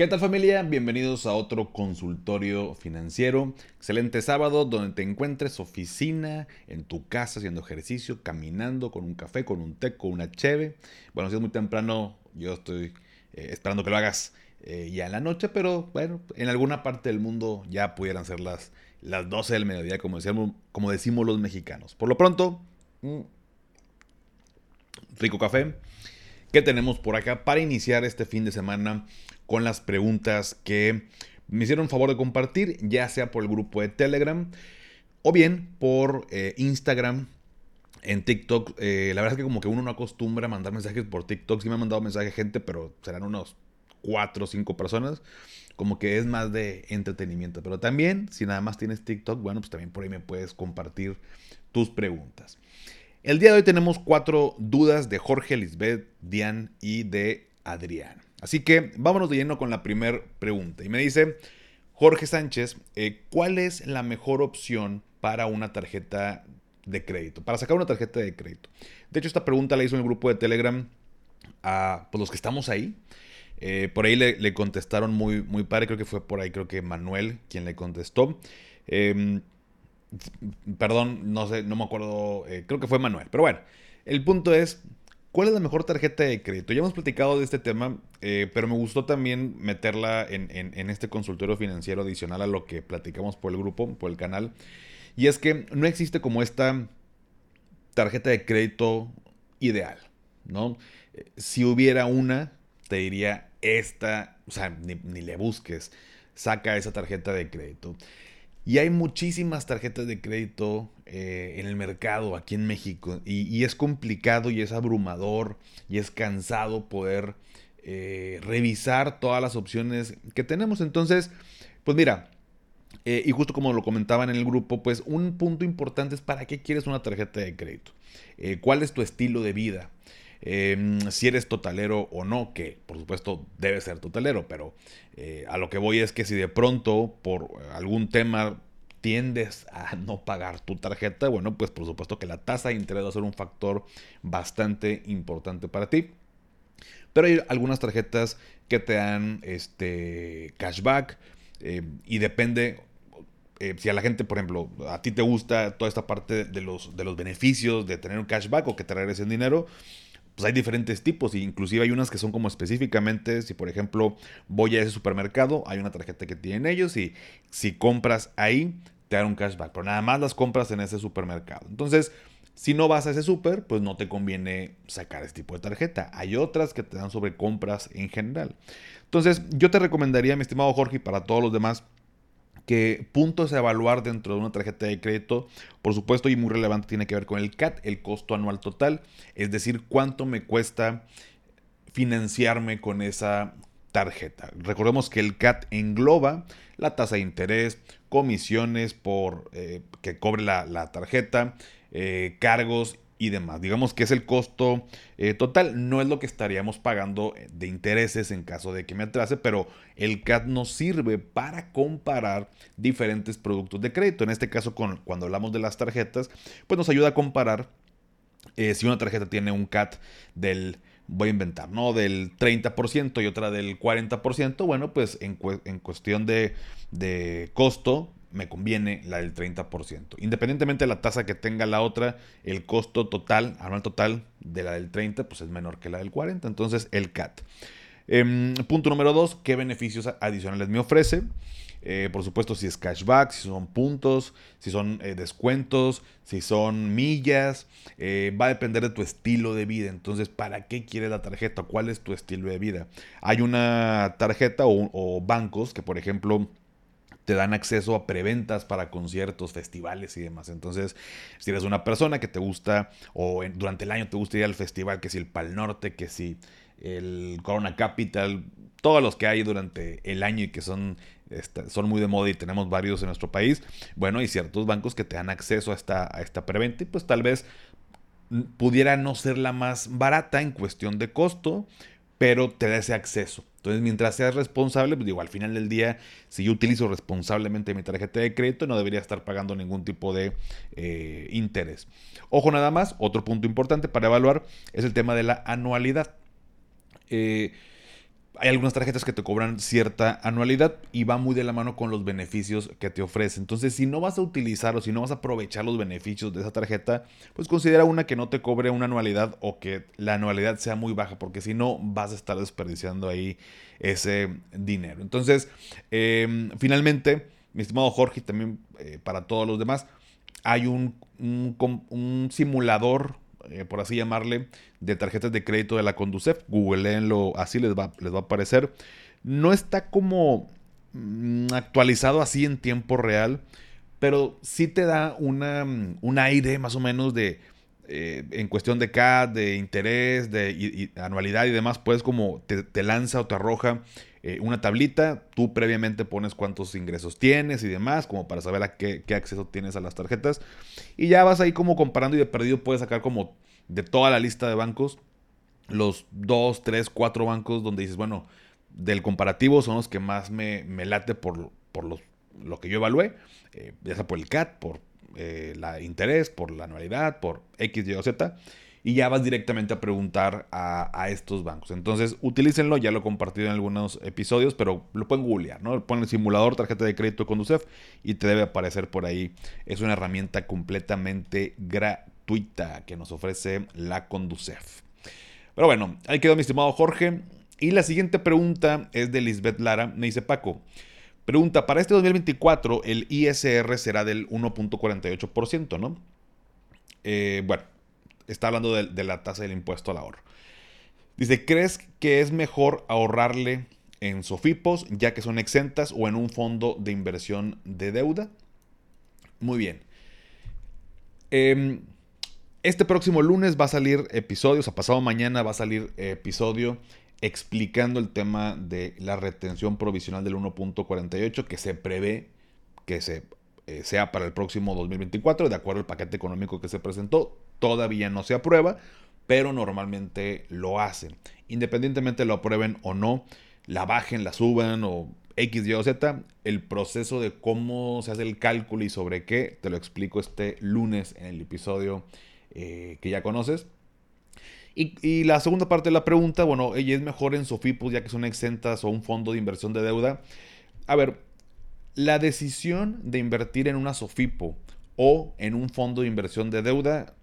¿Qué tal familia? Bienvenidos a otro consultorio financiero. Excelente sábado donde te encuentres oficina, en tu casa haciendo ejercicio, caminando con un café, con un té, con una cheve. Bueno, si es muy temprano, yo estoy eh, esperando que lo hagas eh, ya en la noche, pero bueno, en alguna parte del mundo ya pudieran ser las, las 12 del mediodía, como decimos, como decimos los mexicanos. Por lo pronto, mm, rico café. ¿Qué tenemos por acá para iniciar este fin de semana con las preguntas que me hicieron favor de compartir, ya sea por el grupo de Telegram o bien por eh, Instagram. En TikTok, eh, la verdad es que como que uno no acostumbra a mandar mensajes por TikTok. Sí me ha mandado mensaje gente, pero serán unos 4 o 5 personas. Como que es más de entretenimiento. Pero también, si nada más tienes TikTok, bueno, pues también por ahí me puedes compartir tus preguntas. El día de hoy tenemos cuatro dudas de Jorge, Lisbeth, Diane y de Adrián. Así que vámonos de lleno con la primera pregunta. Y me dice Jorge Sánchez, eh, ¿cuál es la mejor opción para una tarjeta de crédito? Para sacar una tarjeta de crédito. De hecho, esta pregunta la hizo en el grupo de Telegram a pues, los que estamos ahí. Eh, por ahí le, contestaron muy, muy padre, creo que fue por ahí, creo que Manuel quien le contestó. Em, perdón, no sé, no me acuerdo, eh, creo que fue Manuel. Pero bueno, el punto es, ¿Cuál es la mejor tarjeta de crédito? Ya hemos platicado de este tema, eh, pero me gustó también meterla en, este consultorio financiero adicional a lo que platicamos por el grupo, por el canal. Y es que no existe como esta tarjeta de crédito ideal, ¿no? Si hubiera una, te diría esta, o sea, ni le busques, saca esa tarjeta de crédito. Y hay muchísimas tarjetas de crédito eh, en el mercado aquí en México. Y, es complicado y es abrumador y es cansado poder eh, revisar todas las opciones que tenemos. Entonces, pues mira, eh, y justo como lo comentaban en el grupo, pues un punto importante es para qué quieres una tarjeta de crédito. ¿Cuál es tu estilo de vida? Em, si eres totalero o no, que por supuesto debe ser totalero, pero eh, a lo que voy es que si de pronto por algún tema tiendes a no pagar tu tarjeta, bueno, pues por supuesto que la tasa de interés va a ser un factor bastante importante para ti. Pero hay algunas tarjetas que te dan este cashback eh, y depende eh, si a la gente, por ejemplo, a ti te gusta toda esta parte de los, de los beneficios de tener un cashback o que te regresen dinero, pues hay diferentes tipos, inclusive hay unas que son como específicamente, si por ejemplo voy a ese supermercado, hay una tarjeta que tienen ellos y si compras ahí, te dan un cashback, pero nada más las compras en ese supermercado. Entonces, si no vas a ese super, pues no te conviene sacar este tipo de tarjeta. Hay otras que te dan sobre compras en general. Entonces, yo te recomendaría, mi estimado Jorge, para todos los demás, puntos a evaluar dentro de una tarjeta de crédito, por supuesto, y muy relevante, tiene que ver con el CAT, el costo anual total, es decir, cuánto me cuesta financiarme con esa tarjeta. Recordemos que el CAT engloba la tasa de interés, comisiones por eh, que cobre la, tarjeta, eh, cargos y demás. Digamos que es el costo eh, total, no es lo que estaríamos pagando eh, de intereses en caso de que me atrase, pero el CAT nos sirve para comparar diferentes productos de crédito. En este caso, con, cuando hablamos de las tarjetas, pues nos ayuda a comparar eh, si una tarjeta tiene un CAT del voy a inventar, ¿no? Del 30% y otra del 40%, bueno, pues en, en cuestión de, costo, me conviene la del 30%. Independientemente de la tasa que tenga la otra, el costo total, anual total de la del 30, pues es menor que la del 40. Entonces, el CAT. Em, punto número 2, ¿qué beneficios adicionales me ofrece? Eh, por supuesto, si es cashback, si son puntos, si son eh, descuentos, si son millas, eh, va a depender de tu estilo de vida. Entonces, ¿para qué quieres la tarjeta? ¿Cuál es tu estilo de vida? Hay una tarjeta o bancos que, por ejemplo, te dan acceso a preventas para conciertos, festivales y demás. Entonces, si eres una persona que te gusta o durante el año te gusta ir al festival, que si el Pal Norte, que si el Corona Capital, todos los que hay durante el año y que son, son muy de moda y tenemos varios en nuestro país, bueno, hay ciertos bancos que te dan acceso a esta, a esta preventa y pues tal vez pudiera no ser la más barata en cuestión de costo, pero te da ese acceso. Entonces, mientras seas responsable, pues digo, al final del día, si yo utilizo responsablemente mi tarjeta de crédito, no debería estar pagando ningún tipo de eh, interés. Ojo nada más, otro punto importante para evaluar es el tema de la anualidad. Eh, hay algunas tarjetas que te cobran cierta anualidad y va muy de la mano con los beneficios que te ofrece. Entonces, si no vas a utilizar o si no vas a aprovechar los beneficios de esa tarjeta, pues considera una que no te cobre una anualidad o que la anualidad sea muy baja, porque si no vas a estar desperdiciando ahí ese dinero. Entonces, em, finalmente, mi estimado Jorge, también eh, para todos los demás, hay un, simulador eh, por así llamarle, de tarjetas de crédito de la Conducef. Googleenlo, así les va, les va a aparecer. No está como mm, actualizado así en tiempo real, pero sí te da una, mm, un aire más o menos de, eh, en cuestión de CAD, de interés, de anualidad y demás, pues como te, lanza o te arroja eh, una tablita, tú previamente pones cuántos ingresos tienes y demás, como para saber a qué, qué, acceso tienes a las tarjetas. Y ya vas ahí como comparando y de perdido puedes sacar como de toda la lista de bancos, los dos, tres, cuatro bancos donde dices, bueno, del comparativo son los que más me, me late por, por los, lo que yo evalué, eh, ya sea por el CAT, por eh, la interés, por la anualidad, por X, Y o Z, y ya vas directamente a preguntar a, estos bancos. Entonces, utilícenlo, ya lo he compartido en algunos episodios, pero lo pueden googlear, ¿no? Ponen simulador tarjeta de crédito Conducef y te debe aparecer por ahí. Es una herramienta completamente que nos ofrece la Conducef. Pero bueno, ahí quedó mi estimado Jorge. Y la siguiente pregunta es de Lisbeth Lara. Me dice Paco, Pregunta, para este 2024 el ISR será del 1.48%, ¿no? Eh, bueno, está hablando de, la tasa del impuesto al ahorro. Dice, ¿crees que es mejor ahorrarle en Sofipos, ya que son exentas, o en un fondo de inversión de deuda? Muy bien. Em, este próximo lunes va a salir episodio, o sea, pasado mañana va a salir episodio explicando el tema de la retención provisional del 1.48 que se prevé que se, eh, sea para el próximo 2024, de acuerdo al paquete económico que se presentó. Todavía no se aprueba, pero normalmente lo hacen. Independientemente lo aprueben o no, la bajen, la suban o X, Y o Z, el proceso de cómo se hace el cálculo y sobre qué, te lo explico este lunes en el episodio eh, que ya conoces. Y, la segunda parte de la pregunta, bueno, ella es mejor en Sofipos ya que son exentas o un fondo de inversión de deuda. A ver, la decisión de invertir en una Sofipo o en un fondo de inversión de deuda,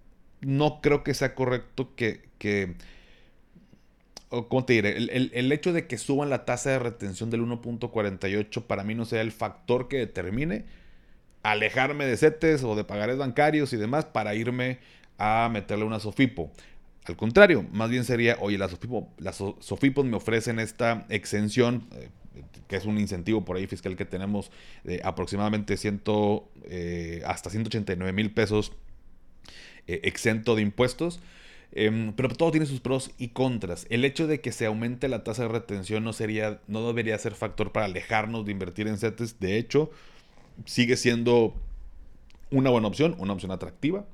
no creo que sea correcto que, ¿cómo te diré? El, el, hecho de que suban la tasa de retención del 1.48 para mí no sea el factor que determine alejarme de CETES o de pagares bancarios y demás para irme a meterle una Sofipo. Al contrario, más bien sería, oye, las Sofipos, me ofrecen esta exención, eh, que es un incentivo por ahí fiscal que tenemos de aproximadamente ciento, eh, hasta 189 mil pesos eh, exento de impuestos. Em, pero todo tiene sus pros y contras. El hecho de que se aumente la tasa de retención no, sería, no debería ser factor para alejarnos de invertir en CETES. De hecho, sigue siendo una buena opción, una opción atractiva.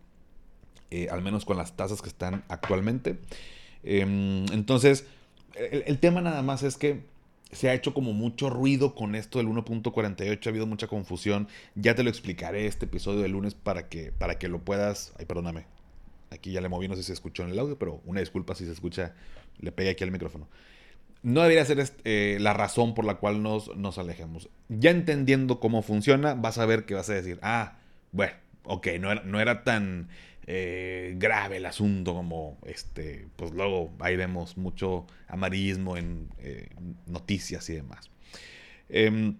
Eh, al menos con las tasas que están actualmente. Em, entonces, el, tema nada más es que se ha hecho como mucho ruido con esto del 1.48, ha habido mucha confusión. Ya te lo explicaré este episodio de lunes para que, para que lo puedas... Ay, perdóname. Aquí ya le moví, no sé si se escuchó en el audio, pero una disculpa si se escucha, le pegué aquí al micrófono. No debería ser este, eh, la razón por la cual nos, nos alejemos. Ya entendiendo cómo funciona, vas a ver que vas a decir, ah, bueno, ok, no era, no era tan eh, grave el asunto, como este, pues luego ahí vemos mucho amarillismo en eh, noticias y demás. Em,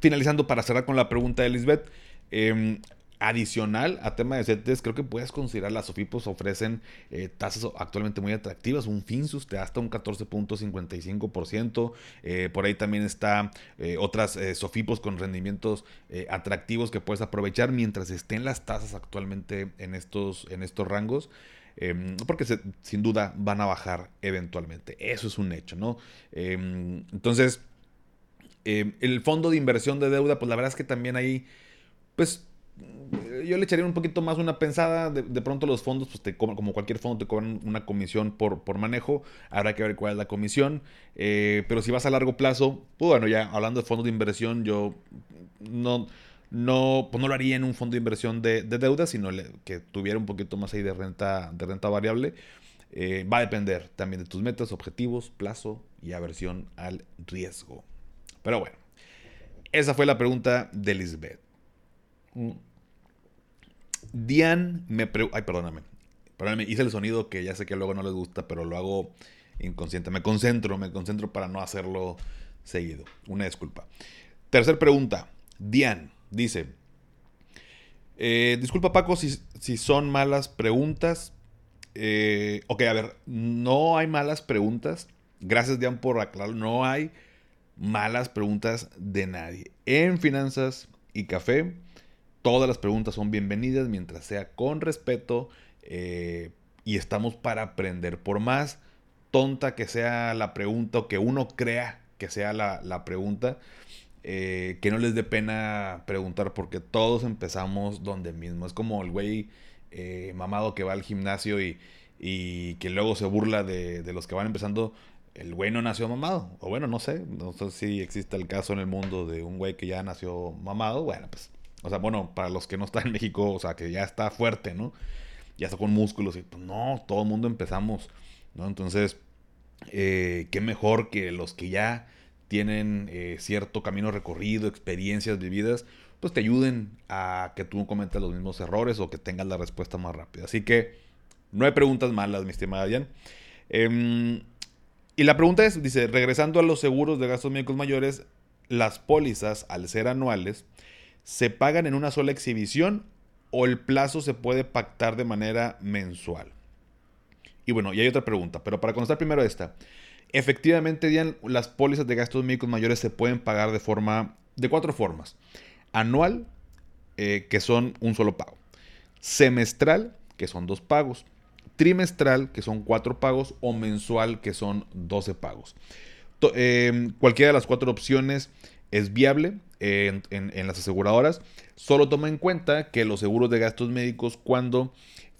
finalizando para cerrar con la pregunta de Elizabeth, em, Adicional a tema de CETES, creo que puedes considerar las SOFIPOS ofrecen eh, tasas actualmente muy atractivas. Un Finsus te da hasta un 14.55%. Eh, por ahí también está eh, otras SOFIPOS con rendimientos atractivos que puedes aprovechar mientras estén las tasas actualmente en estos, en estos rangos. Em, porque sin duda van a bajar eventualmente. Eso es un hecho, ¿no? Em, entonces, em, el fondo de inversión de deuda, pues la verdad es que también ahí, pues yo le echaría un poquito más una pensada. De, pronto los fondos, pues te como cualquier fondo, te cobran una comisión por, por manejo. Habrá que ver cuál es la comisión. Eh, pero si vas a largo plazo, pues bueno, ya hablando de fondos de inversión, yo no, no, pues no lo haría en un fondo de inversión de, deuda, sino que tuviera un poquito más ahí de renta, de renta variable. Eh, va a depender también de tus metas, objetivos, plazo y aversión al riesgo. Pero bueno, esa fue la pregunta de Lisbeth. Mm. Diane me pregunta. Ay, perdóname. Perdóname, hice el sonido que ya sé que luego no les gusta, pero lo hago inconsciente. Me concentro, me concentro para no hacerlo seguido. Una disculpa. Tercer pregunta. Diane dice: eh, Disculpa, Paco, si, si, son malas preguntas. Eh, ok, a ver, no hay malas preguntas. Gracias, Diane, por aclarar. No hay malas preguntas de nadie. En finanzas y café, todas las preguntas son bienvenidas mientras sea con respeto eh, y estamos para aprender. Por más tonta que sea la pregunta o que uno crea que sea la, pregunta, eh, que no les dé pena preguntar porque todos empezamos donde mismo. Es como el güey eh, mamado que va al gimnasio y, y que luego se burla de, de los que van empezando el güey no nació mamado. O bueno, no sé. No sé si existe el caso en el mundo de un güey que ya nació mamado. Bueno, pues. O sea, bueno, para los que no están en México, o sea, que ya está fuerte, ¿no? Ya está con músculos. Y pues no, todo el mundo empezamos, ¿no? Entonces, eh, qué mejor que los que ya tienen eh, cierto camino recorrido, experiencias vividas, pues te ayuden a que tú cometas los mismos errores o que tengas la respuesta más rápida. Así que no hay preguntas malas, mi estimada Jan. Eh, y la pregunta es, dice, regresando a los seguros de gastos médicos mayores, las pólizas, al ser anuales, ¿se pagan en una sola exhibición o el plazo se puede pactar de manera mensual? Y bueno, y hay otra pregunta, pero para contestar primero esta. Efectivamente, Dian, las pólizas de gastos médicos mayores se pueden pagar de forma, de cuatro formas. Anual, eh, que son un solo pago. Semestral, que son dos pagos trimestral, que son cuatro pagos, o mensual, que son 12 pagos. Em, cualquiera de las cuatro opciones es viable en, las aseguradoras. Solo toma en cuenta que los seguros de gastos médicos, cuando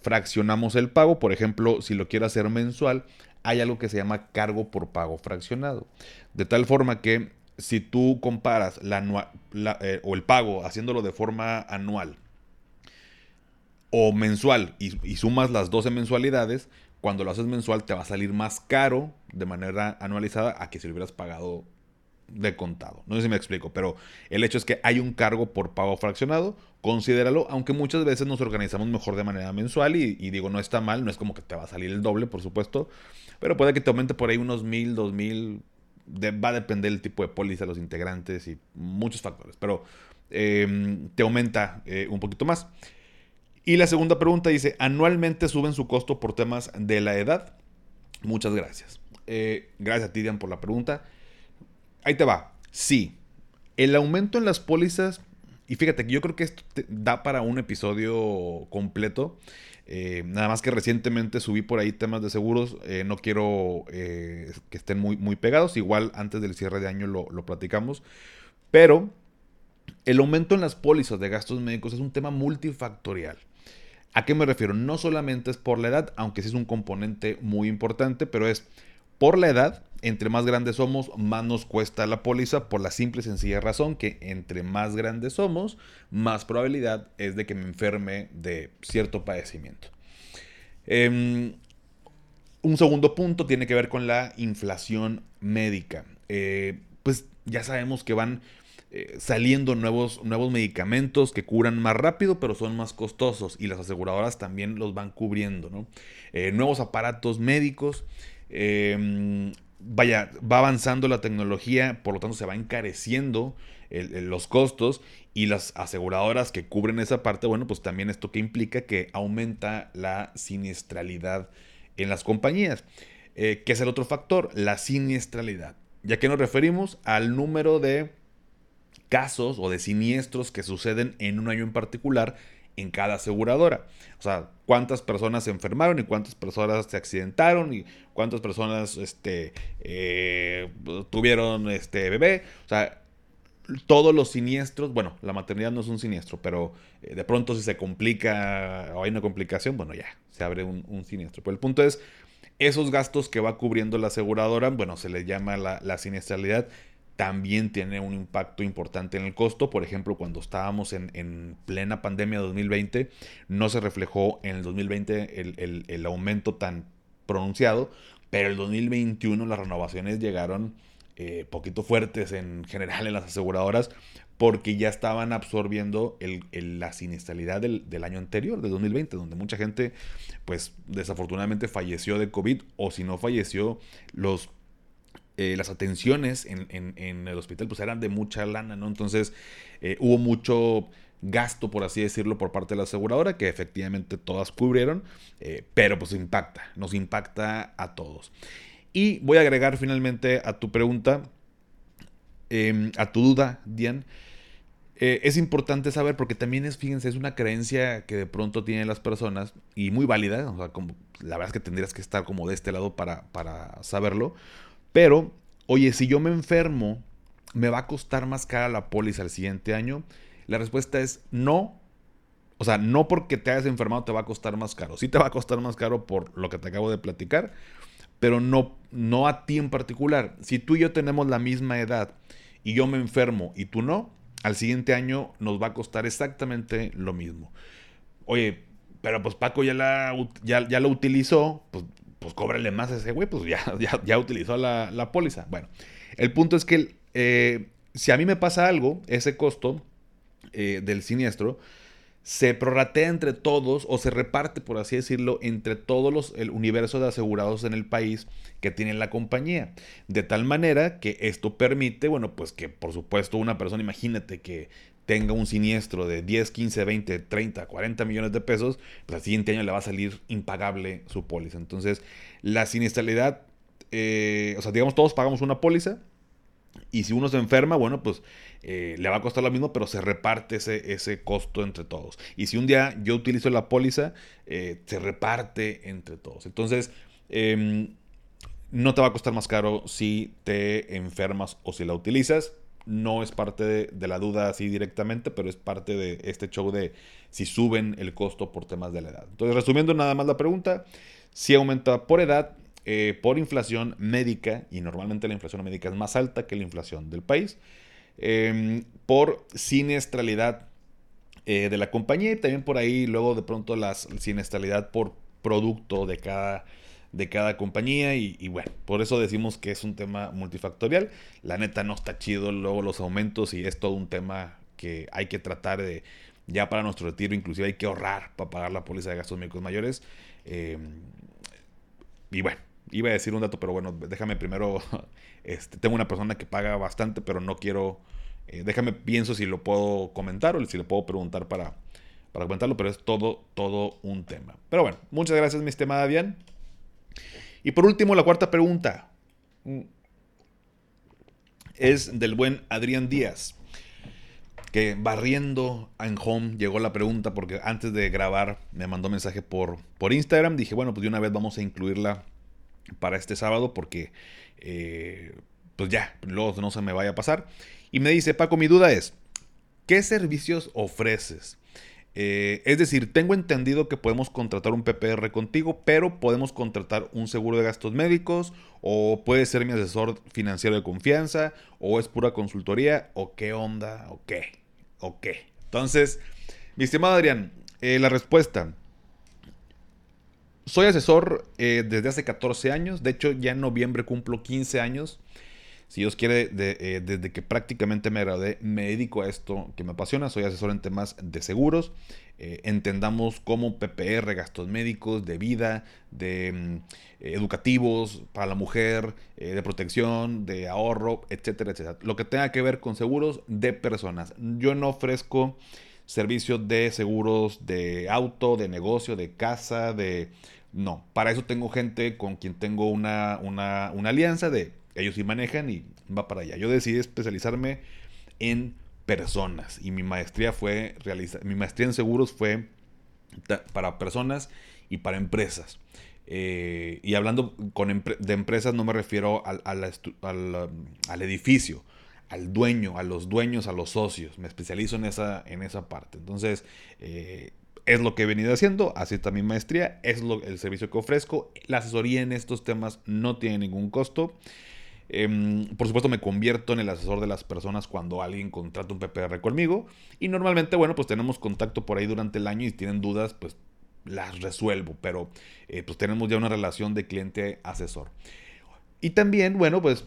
fraccionamos el pago, por ejemplo, si lo quiero hacer mensual, hay algo que se llama cargo por pago fraccionado. De tal forma que si tú comparas la, eh, o el pago haciéndolo de forma anual o mensual y, sumas las 12 mensualidades, cuando lo haces mensual te va a salir más caro de manera anualizada a que si lo hubieras pagado de contado. No sé si me explico, pero el hecho es que hay un cargo por pago fraccionado, considéralo, aunque muchas veces nos organizamos mejor de manera mensual y, digo, no está mal, no es como que te va a salir el doble, por supuesto, pero puede que te aumente por ahí unos mil, dos mil, va a depender del tipo de póliza, los integrantes y muchos factores, pero em, te aumenta eh, un poquito más. Y la segunda pregunta dice, ¿anualmente suben su costo por temas de la edad? Muchas gracias. Eh, gracias a Tidian por la pregunta. Ahí te va. Sí, el aumento en las pólizas, y fíjate que yo creo que esto da para un episodio completo. Eh, nada más que recientemente subí por ahí temas de seguros. Eh, no quiero que estén muy, muy pegados. Igual antes del cierre de año lo, lo platicamos. Pero el aumento en las pólizas de gastos médicos es un tema multifactorial. ¿A qué me refiero? No solamente es por la edad, aunque sí es un componente muy importante, pero es por la edad, entre más grandes somos, más nos cuesta la póliza por la simple y sencilla razón que entre más grandes somos, más probabilidad es de que me enferme de cierto padecimiento. Em, un segundo punto tiene que ver con la inflación médica. Eh, pues ya sabemos que van eh, saliendo nuevos, nuevos medicamentos que curan más rápido, pero son más costosos y las aseguradoras también los van cubriendo, ¿no? Eh, nuevos aparatos médicos. Em, vaya, va avanzando la tecnología, por lo tanto se va encareciendo los costos y las aseguradoras que cubren esa parte, bueno, pues también esto que implica que aumenta la siniestralidad en las compañías. Eh, ¿Qué es el otro factor? La siniestralidad. ¿Ya que nos referimos? Al número de casos o de siniestros que suceden en un año en particular en cada aseguradora. O sea, cuántas personas se enfermaron y cuántas personas se accidentaron y cuántas personas este, eh, tuvieron este bebé. O sea, todos los siniestros, bueno, la maternidad no es un siniestro, pero eh, de pronto si se complica o hay una complicación, bueno, ya, se abre un, siniestro. Pero el punto es, esos gastos que va cubriendo la aseguradora, bueno, se le llama la, la siniestralidad también tiene un impacto importante en el costo. Por ejemplo, cuando estábamos en, plena pandemia 2020, no se reflejó en el 2020 el, aumento tan pronunciado, pero el 2021 las renovaciones llegaron eh, poquito fuertes en general en las aseguradoras porque ya estaban absorbiendo la siniestralidad del, año anterior, de 2020, donde mucha gente, pues desafortunadamente falleció de COVID o si no falleció, los, eh, las atenciones en, el hospital pues eran de mucha lana, ¿no? Entonces eh, hubo mucho gasto, por así decirlo, por parte de la aseguradora, que efectivamente todas cubrieron, eh, pero pues impacta, nos impacta a todos. Y voy a agregar finalmente a tu pregunta, em, a tu duda, Diane, eh, es importante saber porque también es, fíjense, es una creencia que de pronto tienen las personas y muy válida, o sea, como, la verdad es que tendrías que estar como de este lado para, para saberlo, pero, oye, si yo me enfermo, ¿me va a costar más cara la póliza el siguiente año? La respuesta es no. O sea, no porque te hayas enfermado te va a costar más caro. Sí te va a costar más caro por lo que te acabo de platicar, pero no, no a ti en particular. Si tú y yo tenemos la misma edad y yo me enfermo y tú no, al siguiente año nos va a costar exactamente lo mismo. Oye, pero pues Paco ya, la, ya, ya lo utilizó, pues, pues cóbrale más a ese güey, pues ya, ya, utilizó la, póliza. Bueno, el punto es que eh, si a mí me pasa algo, ese costo eh, del siniestro se prorratea entre todos o se reparte, por así decirlo, entre todos los, el universo de asegurados en el país que tiene la compañía. De tal manera que esto permite, bueno, pues que por supuesto una persona, imagínate que tenga un siniestro de 10, 15, 20, 30, 40 millones de pesos, pues al siguiente año le va a salir impagable su póliza. Entonces, la siniestralidad, eh, o sea, digamos, todos pagamos una póliza, y si uno se enferma, bueno, pues eh, le va a costar lo mismo, pero se reparte ese, ese costo entre todos. Y si un día yo utilizo la póliza, eh, se reparte entre todos. Entonces, em, no te va a costar más caro si te enfermas o si la utilizas. No es parte de, la duda así directamente, pero es parte de este show de si suben el costo por temas de la edad. Entonces, resumiendo nada más la pregunta, si aumenta por edad, eh, por inflación médica, y normalmente la inflación médica es más alta que la inflación del país, em, por siniestralidad eh, de la compañía y también por ahí luego de pronto la siniestralidad por producto de cada, de cada compañía y, bueno, por eso decimos que es un tema multifactorial. La neta no está chido luego los aumentos y es todo un tema que hay que tratar de, ya para nuestro retiro, inclusive hay que ahorrar para pagar la póliza de gastos médicos mayores. Em, y bueno, iba a decir un dato, pero bueno, déjame primero. Este, tengo una persona que paga bastante, pero no quiero. Eh, déjame pienso si lo puedo comentar o si le puedo preguntar para, para comentarlo, pero es todo, todo un tema. Pero bueno, muchas gracias, mi estimada Diane. Y por último, la cuarta pregunta es del buen Adrián Díaz, que barriendo en home llegó la pregunta porque antes de grabar me mandó mensaje por, por Instagram. Dije, bueno, pues de una vez vamos a incluirla para este sábado porque eh, pues ya, luego no se me vaya a pasar. Y me dice, Paco, mi duda es, ¿qué servicios ofreces? Eh, es decir, tengo entendido que podemos contratar un PPR contigo, pero podemos contratar un seguro de gastos médicos, o puede ser mi asesor financiero de confianza, o es pura consultoría, o qué onda, o qué, o qué. Entonces, mi estimado Adrián, eh, la respuesta, soy asesor eh, desde hace 14 años. De hecho, ya en noviembre cumplo 15 años. Si Dios quiere, eh, desde que prácticamente me gradué, me dedico a esto que me apasiona. Soy asesor en temas de seguros. Eh, entendamos cómo PPR, gastos médicos, de vida, de mm, educativos para la mujer, de protección, de ahorro, etcétera, etcétera. Lo que tenga que ver con seguros de personas. Yo no ofrezco servicios de seguros de auto, de negocio, de casa, de no, para eso tengo gente con quien tengo una, una, alianza de ellos sí manejan y va para allá. Yo decidí especializarme en personas y mi maestría fue realizar, mi maestría en seguros fue para personas y para empresas. Eh, y hablando con de empresas no me refiero al, al, edificio, al dueño, a los dueños, a los socios. Me especializo en esa, en esa parte. Entonces, eh, es lo que he venido haciendo, así está mi maestría, es lo, el servicio que ofrezco. La asesoría en estos temas no tiene ningún costo. Em, por supuesto me convierto en el asesor de las personas cuando alguien contrata un PPR conmigo. Y normalmente, bueno, pues tenemos contacto por ahí durante el año y si tienen dudas, pues las resuelvo, pero eh, pues tenemos ya una relación de cliente-asesor. Y también, bueno, pues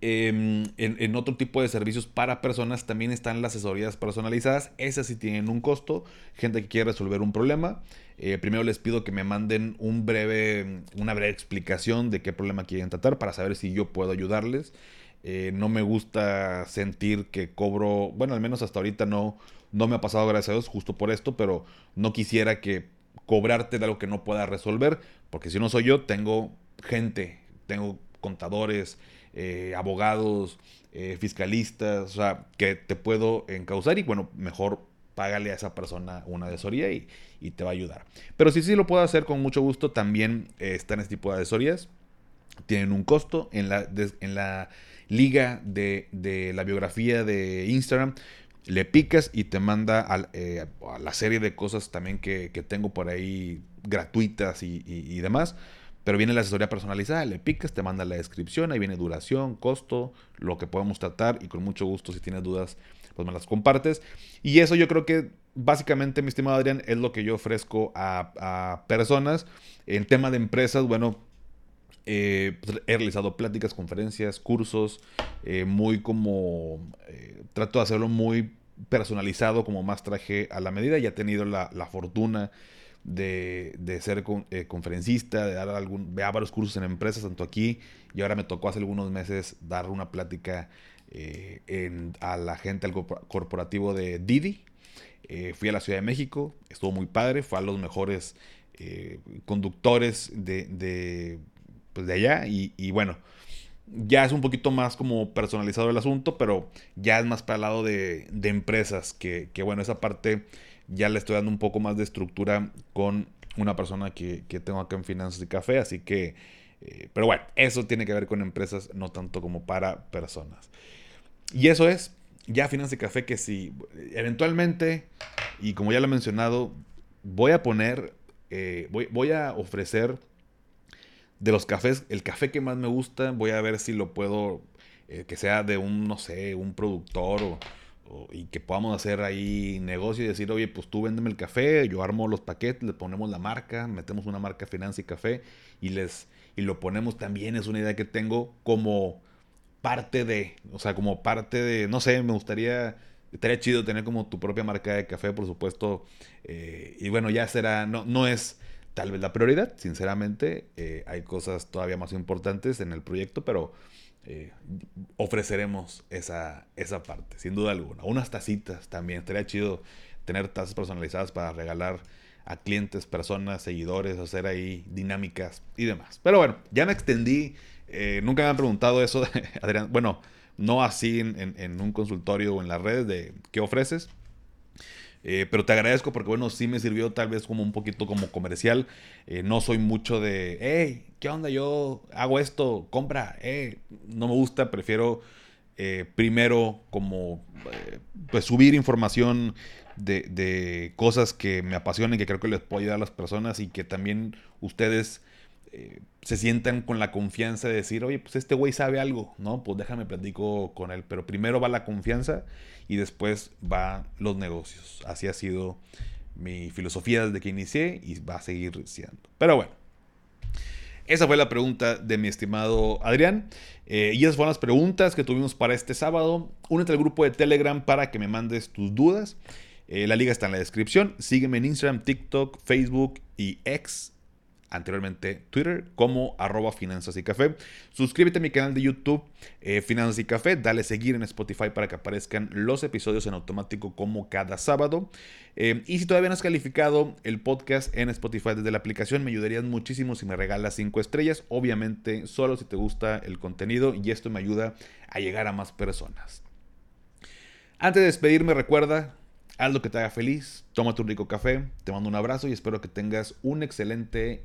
em, en, otro tipo de servicios para personas también están las asesorías personalizadas. Esas sí tienen un costo. Gente que quiere resolver un problema. Eh, primero les pido que me manden un breve, una breve explicación de qué problema quieren tratar para saber si yo puedo ayudarles. Eh, no me gusta sentir que cobro, bueno, al menos hasta ahorita no, no me ha pasado gracias a Dios justo por esto, pero no quisiera que cobrarte de algo que no pueda resolver, porque si no soy yo, tengo gente, tengo contadores, eh, abogados, fiscalistas, o sea, que te puedo encauzar y bueno, mejor págale a esa persona una asesoría y, y te va a ayudar. Pero si sí lo puedo hacer con mucho gusto, también eh, están este tipo de asesorías. Tienen un costo en la, en la liga de, de, la biografía de Instagram le picas y te manda eh, a, la serie de cosas también que, tengo por ahí gratuitas y, demás. Pero viene la asesoría personalizada, le picas, te manda la descripción, ahí viene duración, costo, lo que podemos tratar y con mucho gusto si tienes dudas, pues me las compartes. Y eso yo creo que básicamente, mi estimado Adrián, es lo que yo ofrezco a, personas. En tema de empresas, bueno, eh, pues, he realizado pláticas, conferencias, cursos, eh, muy como, trato de hacerlo muy personalizado como más traje a la medida. Ya he tenido la, fortuna de, ser eh, conferencista, de dar algún, varios cursos en empresas, tanto aquí y ahora me tocó hace algunos meses dar una plática eh, a la gente al corporativo de Didi. Eh, fui a la Ciudad de México, estuvo muy padre, fue a los mejores conductores de, de, pues de allá y bueno ya es un poquito más como personalizado el asunto, pero ya es más para el lado de, empresas, que, bueno, esa parte ya le estoy dando un poco más de estructura con una persona que, tengo acá en Finanzas y Café, así que, eh, pero bueno, eso tiene que ver con empresas, no tanto como para personas. Y eso es, ya Finanzas y Café, que si eventualmente, y como ya lo he mencionado, voy a poner, eh, voy, voy a ofrecer de los cafés, el café que más me gusta, voy a ver si lo puedo, eh, que sea de un, no sé, un productor y que podamos hacer ahí negocio y decir, oye, pues tú véndeme el café, yo armo los paquetes, le ponemos la marca, metemos una marca Financia y Café y, les, y lo ponemos también, es una idea que tengo como parte de, o sea, como parte de, no sé, me gustaría, estaría chido tener como tu propia marca de café, por supuesto, eh, y bueno, ya será, no, no es tal vez la prioridad. Sinceramente, eh, hay cosas todavía más importantes en el proyecto, pero eh, ofreceremos esa, esa parte, sin duda alguna. Unas tacitas también. Estaría chido tener tazas personalizadas para regalar a clientes, personas, seguidores, hacer ahí dinámicas y demás. Pero bueno, ya me extendí. Eh, nunca me han preguntado eso, Adrián. Bueno, no así en, un consultorio o en las redes de qué ofreces. Eh, pero te agradezco porque, bueno, sí me sirvió tal vez como un poquito como comercial. Eh, no soy mucho de, hey, ¿qué onda? Yo hago esto, compra, eh, no me gusta, prefiero primero como, pues subir información de, de, cosas que me apasionen, que creo que les puedo ayudar a las personas y que también ustedes se sientan con la confianza de decir, oye, pues este güey sabe algo, ¿no? Pues déjame platico con él. Pero primero va la confianza y después va los negocios. Así ha sido mi filosofía desde que inicié y va a seguir siendo. Pero bueno, esa fue la pregunta de mi estimado Adrián. Eh, y esas fueron las preguntas que tuvimos para este sábado. Únete al grupo de Telegram para que me mandes tus dudas. Eh, la liga está en la descripción. Sígueme en Instagram, TikTok, Facebook y X anteriormente Twitter como arroba finanzas y café. Suscríbete a mi canal de YouTube eh, Finanzas y Café, dale seguir en Spotify para que aparezcan los episodios en automático como cada sábado. Eh, y si todavía no has calificado el podcast en Spotify desde la aplicación, me ayudarías muchísimo si me regalas 5 estrellas, obviamente solo si te gusta el contenido y esto me ayuda a llegar a más personas. Antes de despedirme, recuerda, haz lo que te haga feliz, toma tu rico café, te mando un abrazo y espero que tengas un excelente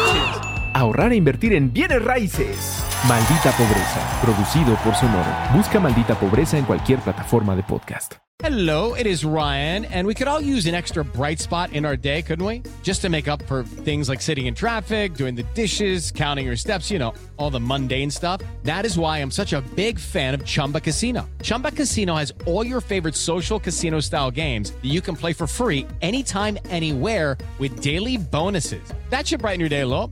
ahorrar e invertir en bienes raíces. Maldita Pobreza, producido por Sonoro. Busca Maldita Pobreza en cualquier plataforma de podcast. Hello, it is Ryan, and we could all use an extra bright spot in our day, couldn't we? Just to make up for things like sitting in traffic, doing the dishes, counting your steps, you know, all the mundane stuff. That is why I'm such a big fan of Chumba Casino. Chumba Casino has all your favorite social casino style games that you can play for free anytime, anywhere with daily bonuses. That should brighten your day a little.